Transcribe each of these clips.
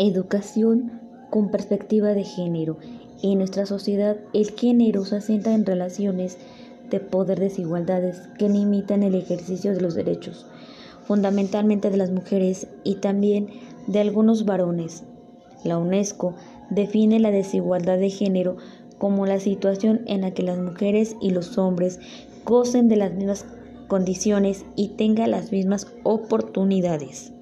Educación con perspectiva de género. En nuestra sociedad, el género se asienta en relaciones de poder desigualdades que limitan el ejercicio de los derechos, fundamentalmente de las mujeres y también de algunos varones. La UNESCO define la desigualdad de género como la situación en la que las mujeres y los hombres gocen de las mismas condiciones y tengan las mismas oportunidades.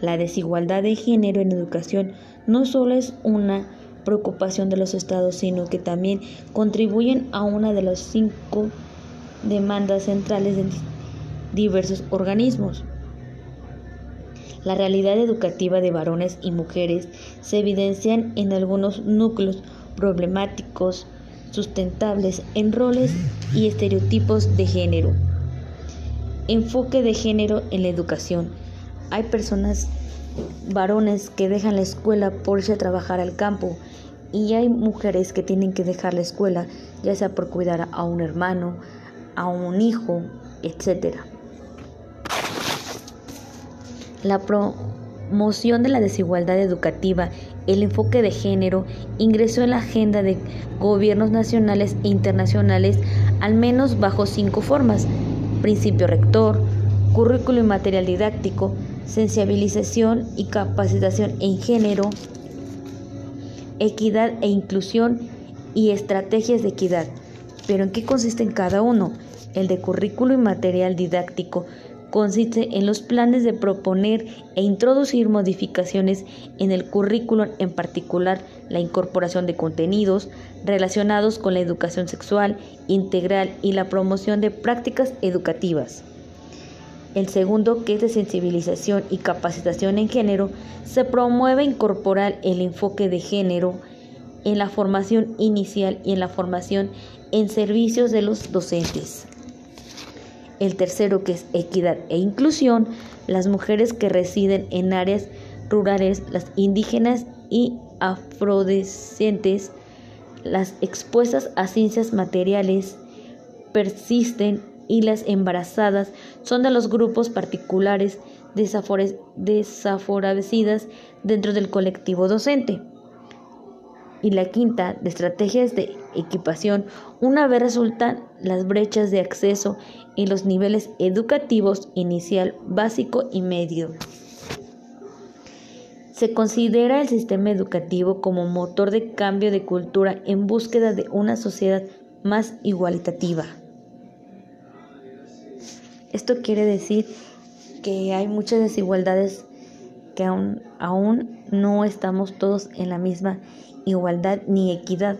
La desigualdad de género en educación no solo es una preocupación de los estados, sino que también contribuyen a una de las cinco demandas centrales de diversos organismos. La realidad educativa de varones y mujeres se evidencian en algunos núcleos problemáticos sustentables en roles y estereotipos de género. Enfoque de género en la educación. Hay personas, varones, que dejan la escuela por irse a trabajar al campo y hay mujeres que tienen que dejar la escuela, ya sea por cuidar a un hermano, a un hijo, etc. La promoción de la desigualdad educativa, el enfoque de género, ingresó en la agenda de gobiernos nacionales e internacionales al menos bajo cinco formas. Principio rector, currículo y material didáctico, sensibilización y capacitación en género, equidad e inclusión y estrategias de equidad. Pero ¿en qué consiste en cada uno? El de currículo y material didáctico consiste en los planes de proponer e introducir modificaciones en el currículo, en particular la incorporación de contenidos relacionados con la educación sexual integral y la promoción de prácticas educativas. El segundo, que es de sensibilización y capacitación en género, se promueve incorporar el enfoque de género en la formación inicial y en la formación en servicios de los docentes. El tercero, que es equidad e inclusión, las mujeres que residen en áreas rurales, las indígenas y afrodescendentes, las expuestas a ciencias materiales, persisten y las embarazadas son de los grupos particulares desafavorecidas dentro del colectivo docente. Y la quinta, de estrategias de equipación, una vez resultan las brechas de acceso en los niveles educativos inicial, básico y medio. Se considera el sistema educativo como motor de cambio de cultura en búsqueda de una sociedad más igualitativa. Esto quiere decir que hay muchas desigualdades que aún, aún no estamos todos en la misma igualdad ni equidad.